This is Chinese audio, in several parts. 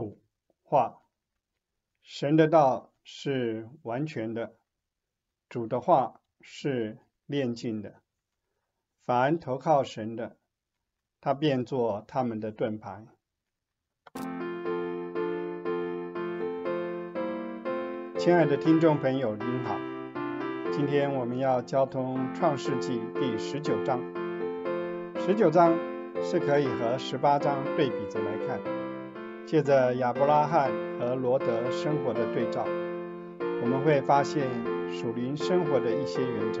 主话，神的道是完全的，主的话是炼净的。凡投靠神的，他便做他们的盾牌。亲爱的听众朋友，您好，今天我们要交通创世纪第十九章。十九章是可以和十八章对比着来看。借着亚伯拉罕和罗德生活的对照，我们会发现属灵生活的一些原则。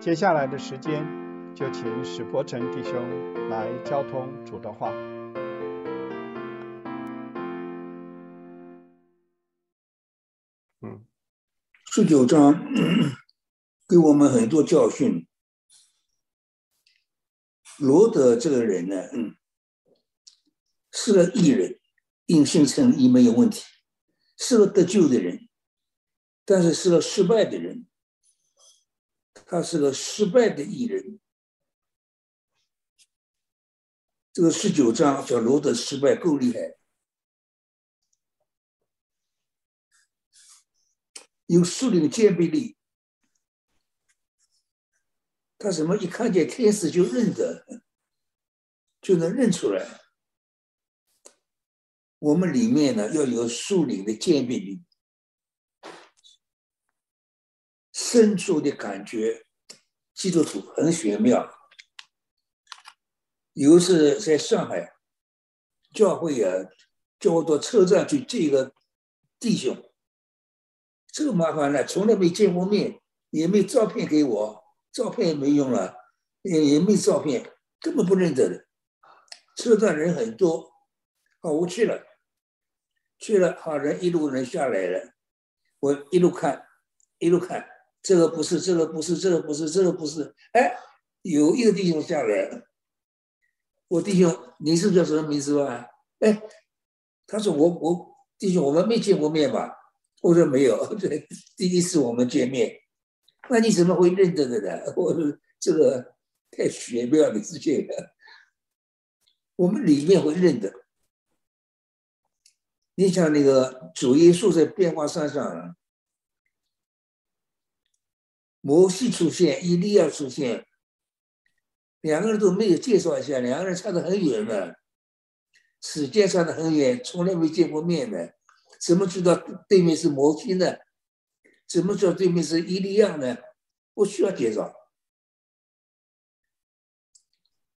接下来的时间，就请史伯成弟兄来交通主的话。嗯，十九章给我们很多教训。罗德这个人呢，嗯。是个艺人，应性成义没有问题，是个得救的人，但是是个失败的人，他是个失败的艺人。这个十九章小罗的失败够厉害，有树林鉴别力，他什么一看见天使就认得，就能认出来。我们里面呢要有树林的鉴别力，深处的感觉，基督徒很玄妙。有一次在上海教会啊，叫我到车站去见一个弟兄，这个麻烦了，从来没见过面，也没照片给我，照片也没用了，也也没照片，根本不认得的。车站人很多，好，我去了。去了，好人一路人下来了，我一路看，一路看，这个不是，这个不是，这个不是，这个不是，哎，有一个弟兄下来了，我弟兄，你是叫什么名字吧？哎，他说我我弟兄，我们没见过面吧？我说没有，对，第一次我们见面，那你怎么会认得的呢？我 说这个太玄妙的事情了，我们里面会认得。你像那个主耶稣在变化山上，摩西出现，伊利亚出现，两个人都没有介绍一下，两个人差得很远的，时间差得很远，从来没见过面的，怎么知道对面是摩西呢？怎么知道对面是伊利亚呢？不需要介绍。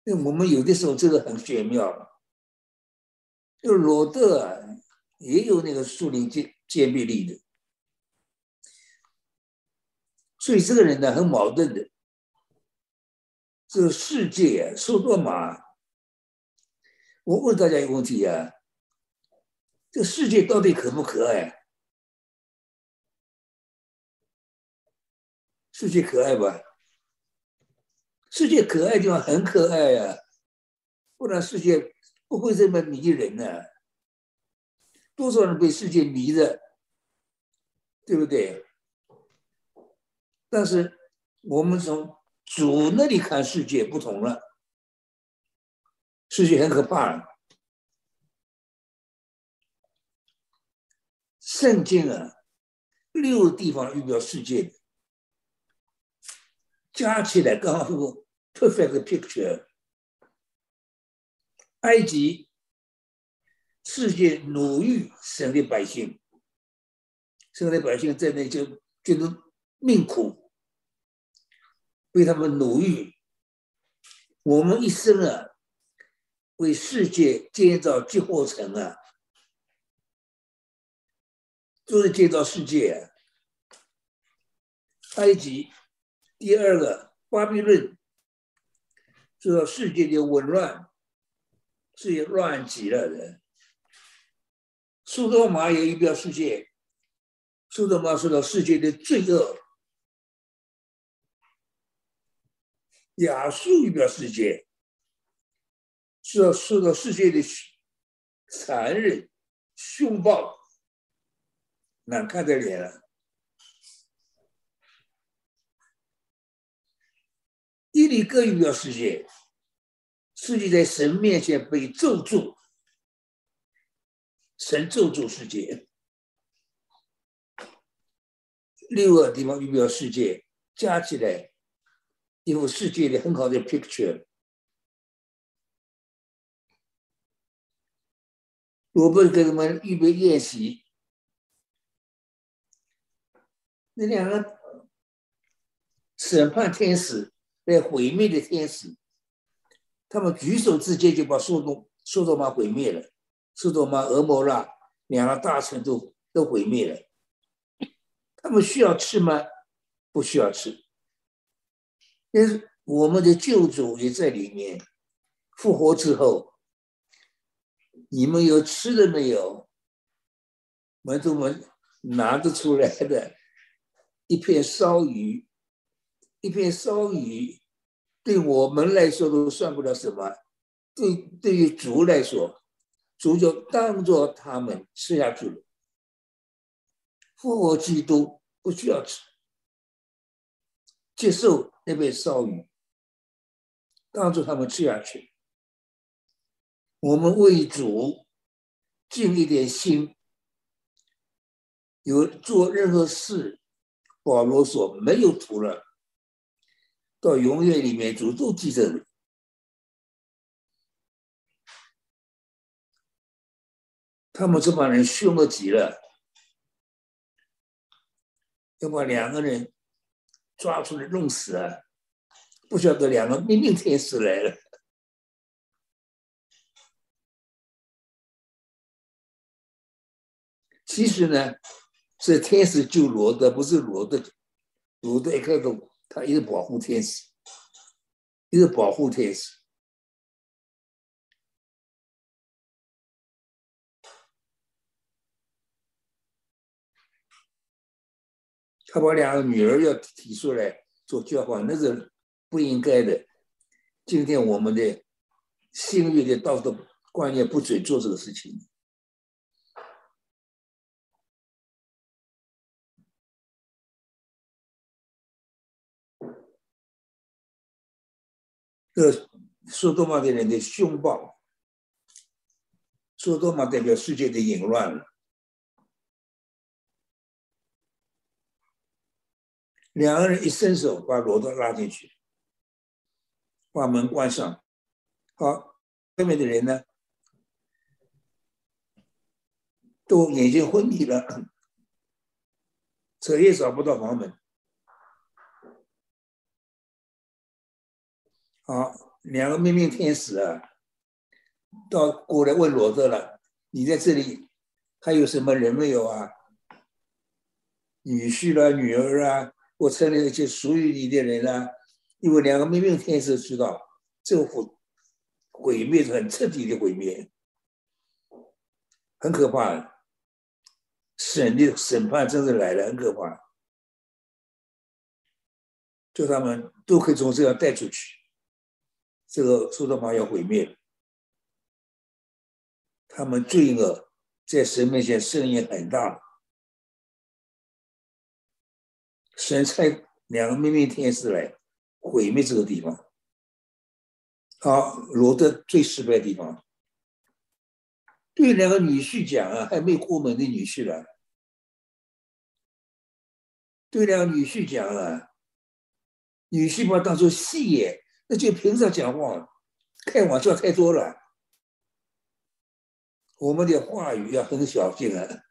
那我们有的时候这个很玄妙，就罗德啊。也有那个树林鉴鉴别力的，所以这个人呢很矛盾的。这个世界啊，受多玛，我问大家一个问题啊：这个世界到底可不可爱？世界可爱吧？世界可爱地方很可爱呀，不然世界不会这么迷人呢。多少人被世界迷着，对不对？但是我们从主那里看世界不同了，世界很可怕。圣经啊，六个地方预表世界，加起来刚好是个 perfect picture。埃及。世界奴役神的百姓，神的百姓在那就觉得命苦，被他们奴役。我们一生啊，为世界建造集货城啊，都是建造世界。埃及第二个巴比伦，这世界的紊乱，世界乱极了的。苏多玛也预表世界，苏多玛受到世界的罪恶；亚述预表世界，受到受到世界的残忍、凶暴、难看的脸了。伊里哥预表世界，世界在神面前被咒诅。神咒诅世界，六个地方预表世界加起来，一幅世界的很好的 picture。我不是给他们预备宴席，那两个审判天使被毁灭的天使，他们举手之间就把苏东苏多玛毁灭了。苏多玛、俄摩拉两个大城都都毁灭了。他们需要吃吗？不需要吃。但是我们的救主也在里面。复活之后，你们有吃的没有？门徒们拿得出来的一片烧鱼，一片烧鱼，对我们来说都算不了什么。对，对于主来说。主就当做他们吃下去了。复活基督不需要吃，接受那杯烧鱼，当做他们吃下去。我们为主尽一点心，有做任何事，保罗说没有图了，到永远里面主都记着你。他们这帮人凶恶极了，要把两个人抓出来弄死啊！不晓得两个命令天使来了。其实呢，是天使救罗德，不是罗德。罗德一开始他一直保护天使，一直保护天使。他把两个女儿要提出来做交换，那是不应该的。今天我们的性欲的道德观念不准做这个事情。这说多玛的人的凶暴，说多玛代表世界的淫乱了。两个人一伸手，把罗德拉进去，把门关上。好，外面的人呢，都眼睛昏迷了，彻夜找不到房门。好，两个命令天使啊，到过来问罗德了：“你在这里还有什么人没有啊？女婿啦，女儿啊？”我城里一些属于你的人呢，因为两个命运天使知道，这毁毁灭是很彻底的毁灭，很可怕。审的审判真的来了，很可怕。就他们都可以从这样带出去，这个苏德玛要毁灭。他们罪恶在神面前声音很大。神差两个秘密天使来毁灭这个地方。好，罗德最失败的地方，对两个女婿讲啊，还没过门的女婿了，对两个女婿讲啊，女婿把当做戏耶，那就平常讲话，开玩笑太多了。我们的话语要很小心啊，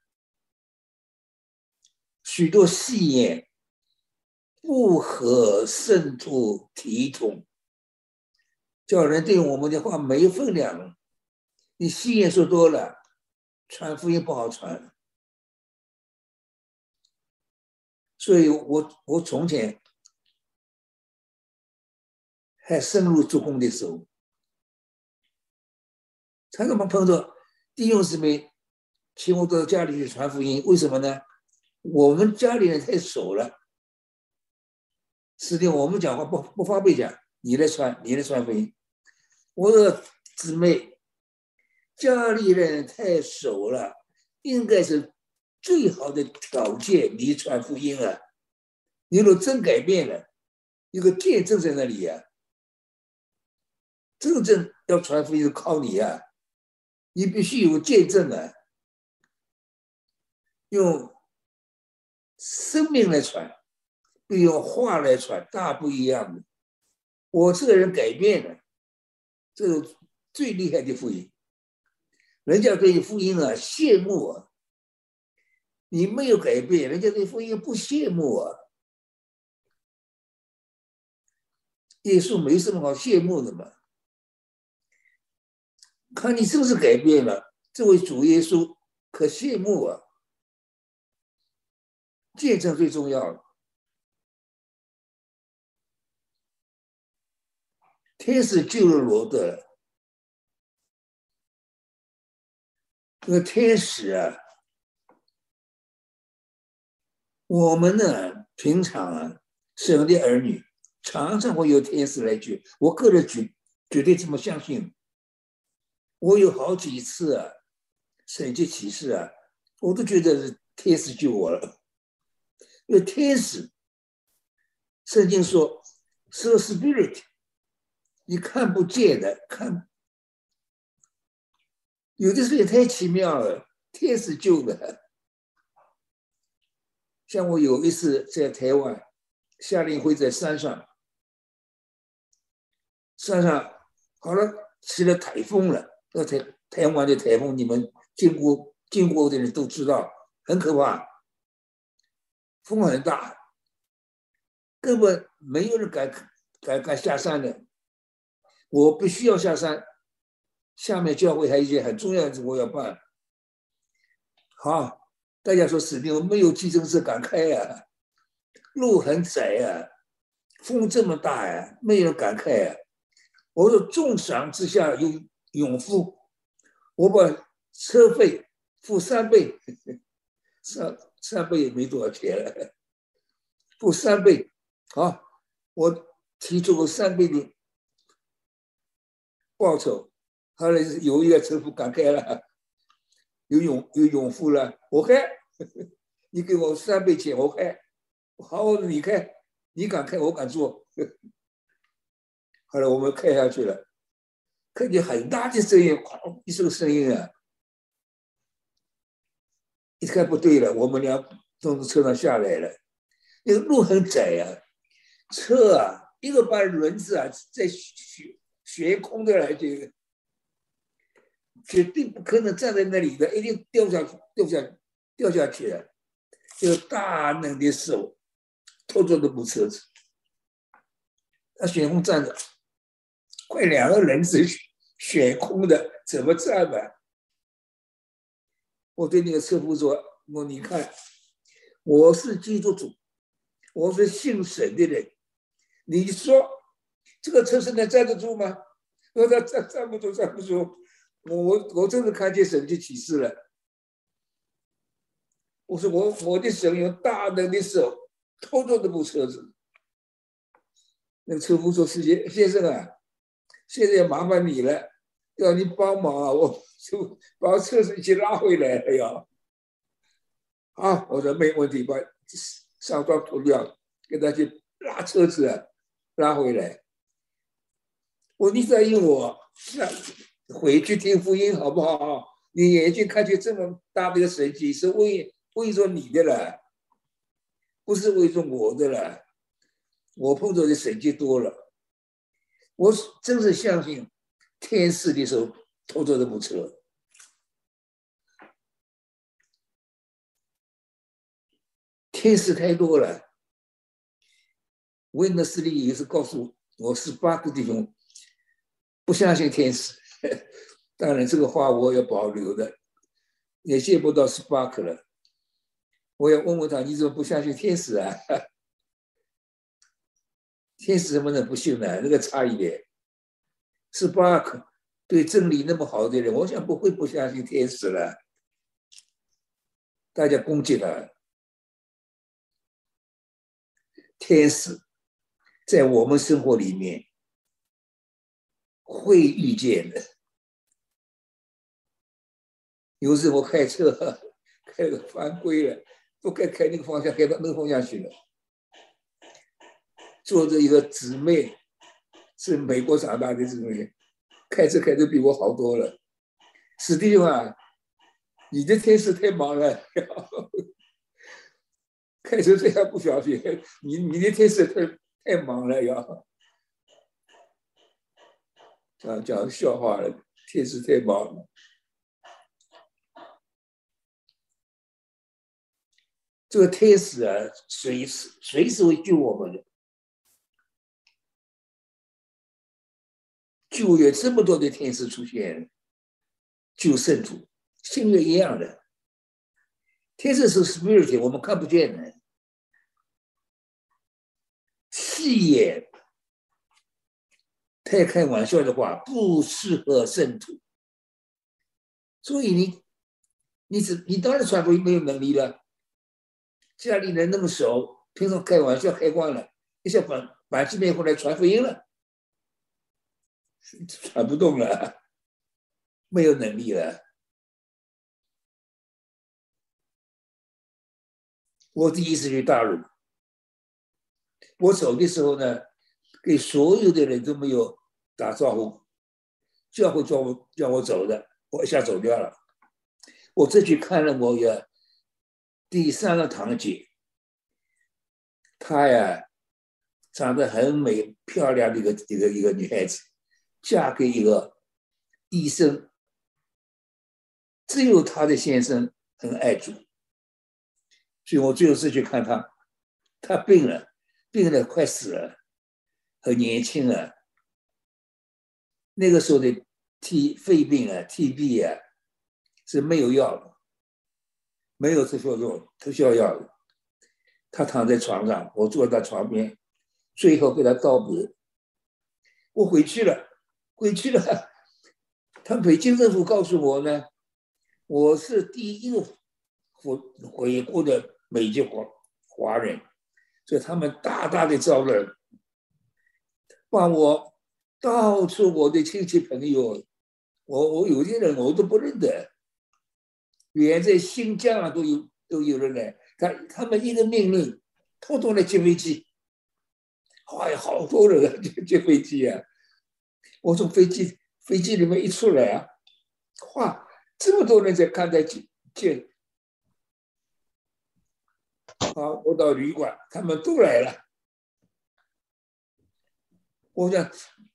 许多戏言。不合圣徒体统，叫人对我们的话没分量。你信言说多了，传福音不好传。所以我我从前还深入做工的时候，常常碰到弟兄姊妹请我到家里去传福音，为什么呢？我们家里人太熟了。是的，我们讲话不不方便讲，你来传，你来传福音。我说姊妹，家里人太熟了，应该是最好的条件，你传福音啊。你若真改变了，有个见证在那里呀。真正要传福音，靠你啊，你必须有见证啊。用生命来传，比用话来传，大不一样的。我这个人改变了，这是最厉害的福音。人家对福音啊羡慕啊，你没有改变，人家对福音不羡慕啊。耶稣没什么好羡慕的嘛，看你是不是改变了，这位主耶稣可羡慕啊。见证最重要了。天使救了罗德，这个天使啊，我们呢平常啊，神的儿女常常会有天使来救。我个人绝绝对这么相信。我有好几次啊，神迹启示啊，我都觉得是天使救我了。因为天使，圣经说是 spirit。你看不见的，看有的时候也太奇妙了，天使救的。像我有一次在台湾，夏令会在山上，山上好了起了台风了，那台台湾的台风，你们经过经过的人都知道，很可怕，风很大，根本没有人敢敢敢下山的。我必须要下山，下面教会还有一件很重要的事我要办。好，大家说死定了，没有计程车敢开呀，路很窄呀，风这么大呀，没人敢开呀。我说重赏之下有勇夫，我把车费付三倍，三三倍也没多少钱了，付三倍。好，我提出个三倍的。报酬，后来有一个车夫敢开了，有勇有勇夫了，我开，你给我三倍钱，我开，好，你开，你敢开，我敢坐。后来我们开下去了，看见很大的声音，哐一声声音啊，一看不对了，我们俩从车上下来了，那个路很窄呀，车啊，一个把轮子啊在。悬空的来，这个绝对不可能站在那里的，一定掉下去，掉下掉下去了。就大能的手拖着那部车子，他悬空站着，快两个人是悬空的，怎么站嘛？我对那个车夫说：“我你看，我是基督徒，我是信神的人，你说。”这个车身能站得住吗？我说站站不住，站不住。我我我真的看见神迹启示了。我说我我的神用大能的手拖着这部车子。那个车夫说：“师姐先生啊，现在要麻烦你了，要你帮忙啊，我就 把车子一起拉回来。”了呀，啊，我说没问题，把上装脱掉，给他去拉车子，拉回来。我你答应我那，回去听福音好不好？你眼睛看见这么大的一个神迹，是为为着你的了，不是为着我的了。我碰到的神迹多了，我真是相信天使的手拖着这部车，天使太多了。温德斯利也是告诉我十八个弟兄。不相信天使，当然这个话我要保留的，也见不到 Spark 了。我要问问他，你怎么不相信天使啊？天使怎么能不信呢？那个差一点。Spark 对真理那么好的人，我想不会不相信天使了。大家攻击他，天使在我们生活里面。会遇见的。有时我开车 开个犯规了，不该开那个方向，开到那个方向去了。坐着一个姊妹，是美国长大的姊妹，开车开的比我好多了。史蒂夫啊，你的天使太忙了，开车这样不小心，你你的天使太太忙了，要讲讲笑话了，天使太忙了。这个天使啊，随时随时会救我们的。就有这么多的天使出现，救圣徒，新约一样的。天使是 spirit，我们看不见的，戏眼。太开玩笑的话，不适合圣徒。所以你，你只你当然传福音没有能力了。家里人那么熟，平常开玩笑开惯了，一下把把这边过来传福音了，传不动了，没有能力了。我第一次去大陆，我走的时候呢，给所有的人都没有打招呼，教会叫我叫我走的，我一下走掉了。我这去看了我也。第三个堂姐，她呀，长得很美、漂亮的一个一个一个女孩子，嫁给一个医生，只有她的先生很爱主，所以我最后是去看她，她病了，病了快死了，很年轻啊，那个时候的 T 肺病啊、TB 啊是没有药的。没有特效药，特效药的。他躺在床上，我坐在床边，最后跟他道别。我回去了，回去了。他北京政府告诉我呢，我是第一个回回国的美籍华华人，所以他们大大的招人，把我到处我的亲戚朋友，我我有些人我都不认得。远在新疆啊，都有都有人来。他他们一个命令，统统来接飞机。哎，好多人啊，接接飞机啊！我从飞机飞机里面一出来啊，哇，这么多人在看待接接。好，我到旅馆，他们都来了。我想，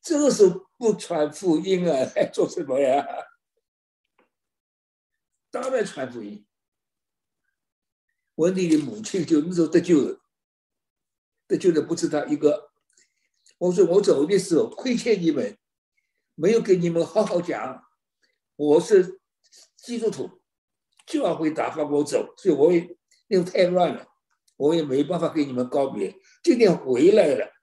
这个时候不传福音啊，还做什么呀？当然传福音。文迪的母亲就那时候得救了，得救的不止他一个。我说我走的时候亏欠你们，没有给你们好好讲。我是基督徒，就要会打发我走，所以我也因为太乱了，我也没办法跟你们告别。今天回来了，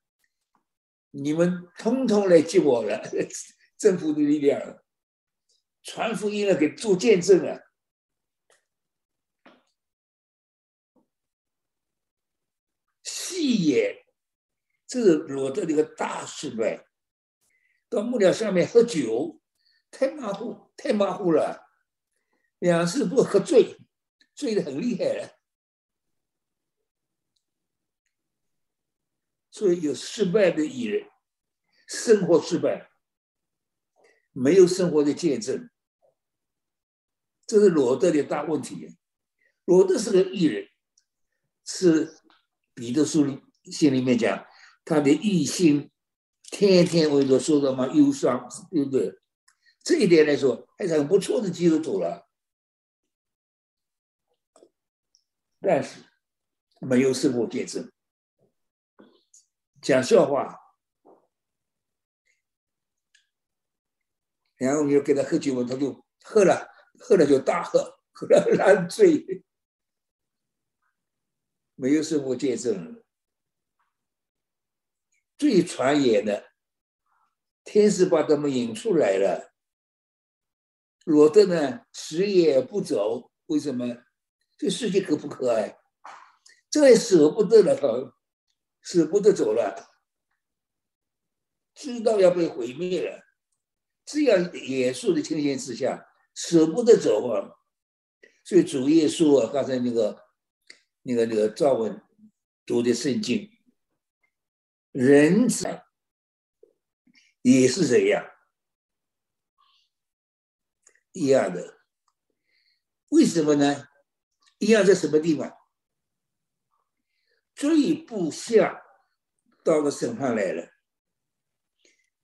你们通通来接我了，政府的力量，传福音了，给做见证了。戏言，这是罗德的一个大失败。到木料上面喝酒，太马虎，太马虎了。两次不喝醉，醉的很厉害了。所以有失败的艺人，生活失败，没有生活的见证，这是罗德的大问题。罗德是个艺人，是。彼得书心里面讲，他的异心天天为着受到嘛忧伤，对不对？这一点来说，还是很不错的基督徒了。但是没有生活见证，讲笑话，然后你又给他喝酒，他就喝了，喝了就大喝，喝了烂醉。没有生活见证，最传言的天使把他们引出来了。罗德呢，死也不走，为什么？这世界可不可爱？这也舍不得了他，舍不得走了，知道要被毁灭了，这样严肃的情形之下，舍不得走啊。所以主耶稣啊，刚才那个。那个那个赵文读的圣经，人子也是这样一样的。为什么呢？一样在什么地方？最不像到了审判来了，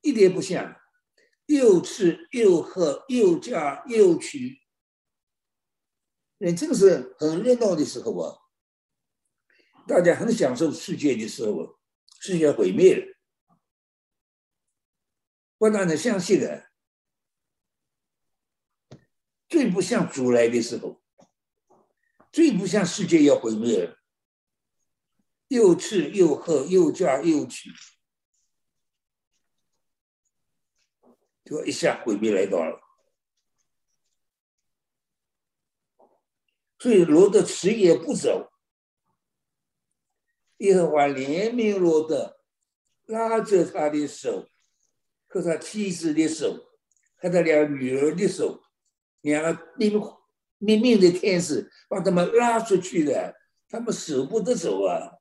一点不像，又吃又喝又嫁又娶，那正是很热闹的时候啊！大家很享受世界的时候，世界毁灭了，不大能相信了。最不像主来的时候，最不像世界要毁灭了。又吃又喝又嫁又娶，就一下毁灭来到了。所以罗德迟也不走，耶和华怜悯罗德，拉着他的手和他妻子的手和他俩女儿的手，两个命命命的天使把他们拉出去了，他们舍不得走啊。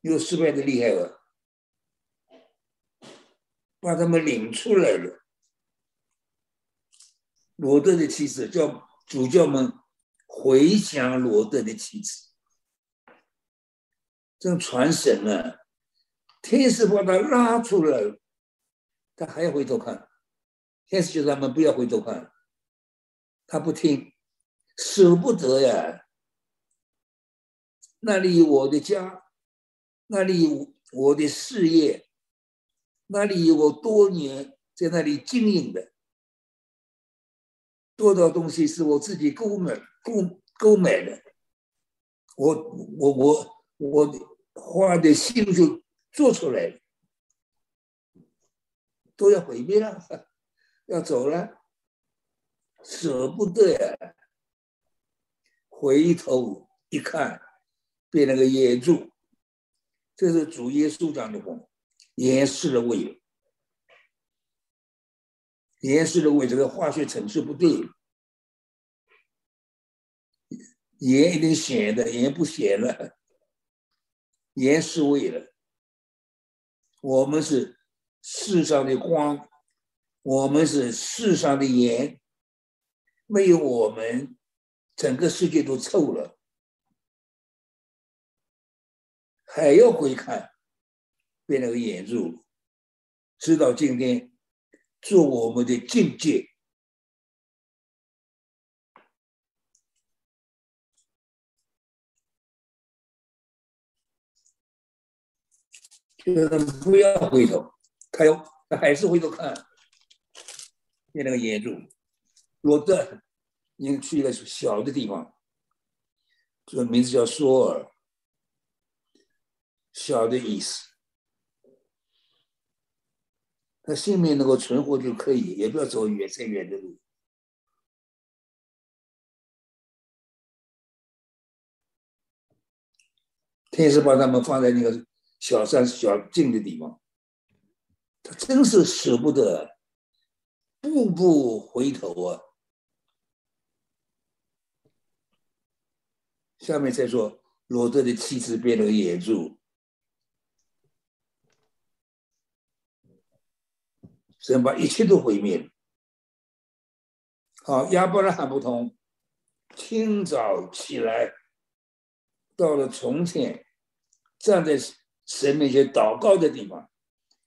又失败的厉害了，把他们领出来了。罗德的妻子叫主教们回想罗德的妻子，正传神呢。天使把他拉出来了，他还要回头看。天使叫他们不要回头看，他不听，舍不得呀。那里有我的家。那里有我的事业，那里有我多年在那里经营的多少东西是我自己购买、购购买的，我我我我花的心就做出来了，都要毁灭了，要走了，舍不得呀！回头一看，被那个野猪。这是主耶稣讲的话，延世的胃，延世的胃，这个化学层次不对，盐一定咸的，盐不咸了，盐是胃了。我们是世上的光，我们是世上的盐，没有我们，整个世界都臭了。还要回看，被那个眼入，直到今天，做我们的境界，就是不要回头，他要他还是回头看，被那个眼入，罗德你去一个小的地方，这个名字叫索尔。小的意思，他性命能够存活就可以，也不要走远太远的路。天使把他们放在那个小山小径的地方，他真是舍不得，步步回头啊。下面再说罗德的妻子变了野猪。神把一切都毁灭。好，亚伯拉罕不同，清早起来，到了从前，站在神面前祷告的地方，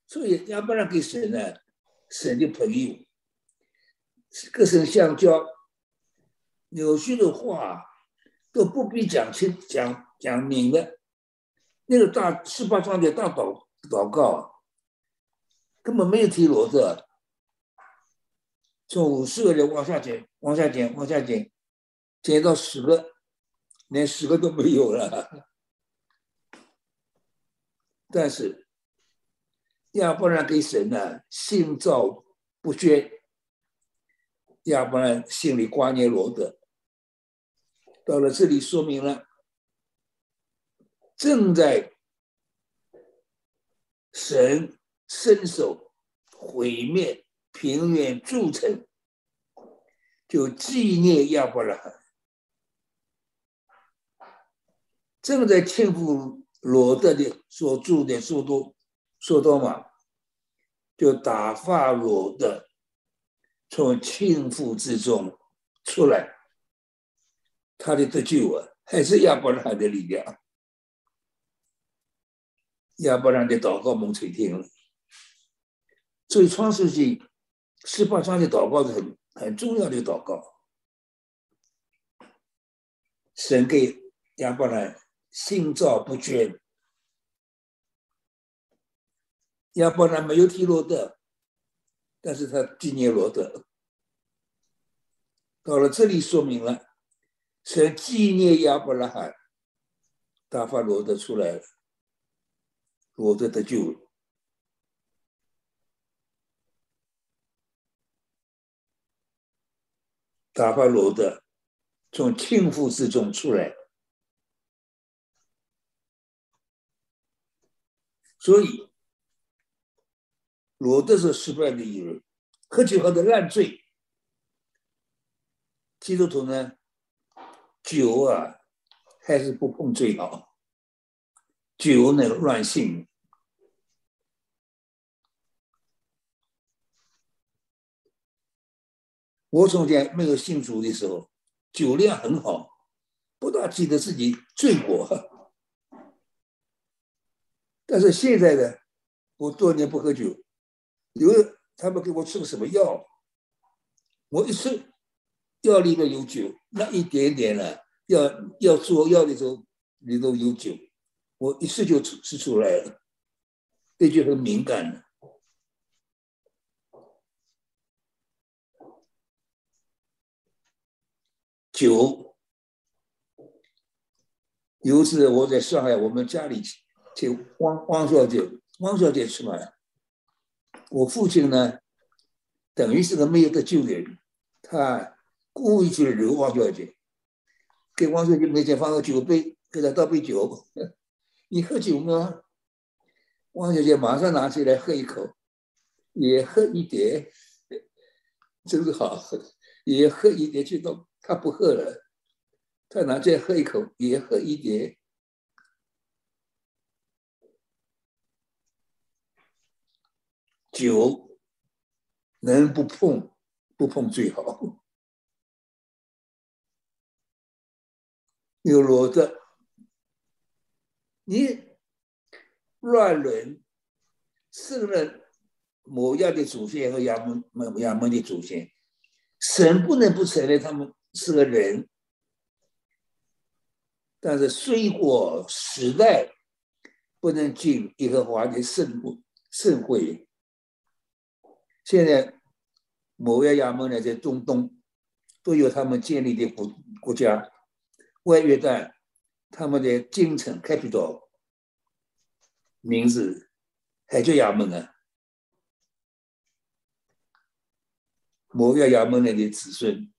所以亚伯拉给神呢，神的朋友，各神相交，有些的话都不必讲清讲讲明的，那个大十八章的大祷祷告。根本没有提罗德，从五十个人往下减，往下减，往下减，减到十个，连十个都没有了。但是亚伯兰给神呢，心照不宣。亚伯兰心里挂念罗德。到了这里，说明了正在神。伸手毁灭平原筑城，就纪念亚伯拉罕。正在庆祝罗德的所住的苏多苏多玛，就打发罗德从庆祝之中出来，他的得救啊，还是亚伯拉罕的力量。亚伯拉罕的祷告蒙垂听了，所以创世纪十八章的祷告是很很重要的祷告。神给亚伯兰心照不宣，亚伯兰没有提罗德，但是他纪念罗德。到了这里，说明了神纪念亚伯拉罕，大发罗德出来了，罗德得救了，大发罗德。从庆父之中出来，所以罗德是失败的一人，喝酒喝的烂醉。基督徒呢，酒啊还是不碰最好，酒能乱性。我从前没有信主的时候。酒量很好，不大记得自己醉过。但是现在呢，我多年不喝酒，有他们给我吃个什么药，我一吃，药里面有酒，那一点点呢，要要做药的时候里头有酒，我一吃就吃吃出来了，这就很敏感了。酒，有一次我在上海，我们家里请汪汪小姐，汪小姐吃饭。我父亲呢，等于是个没有得救的人，他故意去惹汪小姐，给汪小姐面前放个酒杯，给她倒杯酒。你喝酒吗？汪小姐马上拿起来喝一口，也喝一点，真是好喝，也喝一点去倒。他不喝了，他拿再喝一口，也喝一点。酒能不碰不碰最好。有罗的，你乱伦，胜了某样的祖先和亚门亚门的祖先，神不能不承认他们。是个人，但是虽过时代，不能进耶和华的圣圣会。现在某亚亚门呢，在中东都有他们建立的国国家，外约旦他们的京城 capital 名字还叫亚门啊，某亚亚门人的子孙。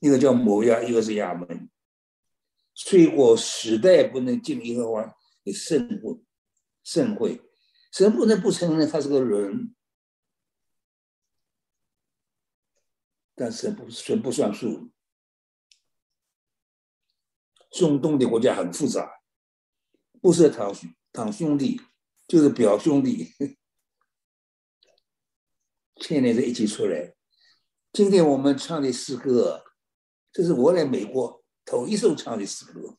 一个叫摩亚，一个是亚门。虽过时代不能进耶和华的圣会，圣会，神不能不承认他是个人，但神不神不算数。中东的国家很复杂，不是堂堂兄弟，就是表兄弟，天天在一起出来。今天我们唱的诗歌。这是我来美国头一首唱的诗歌，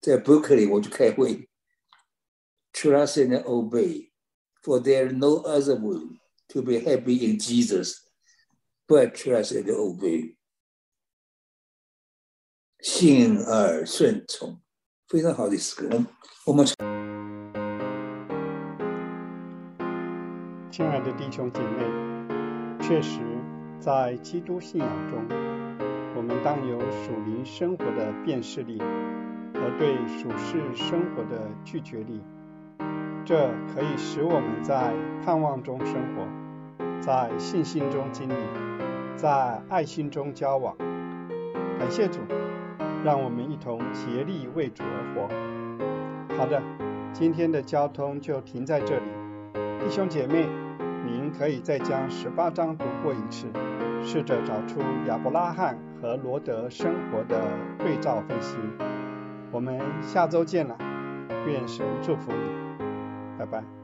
在伯克利我去开会，Trust and obey, for there is no other way to be happy in Jesus but trust and obey。信而顺从，非常好的诗歌。我们，亲爱的弟兄姐妹，确实在基督信仰中。我们当有属灵生活的辨识力和对属世生活的拒绝力，这可以使我们在盼望中生活，在信心中经历，在爱心中交往。感谢主，让我们一同竭力为主而活。好的，今天的交通就停在这里，弟兄姐妹，您可以再将十八章读过一次。试着找出亚伯拉罕和罗德生活的对照分析。我们下周见了，愿神祝福你，拜拜。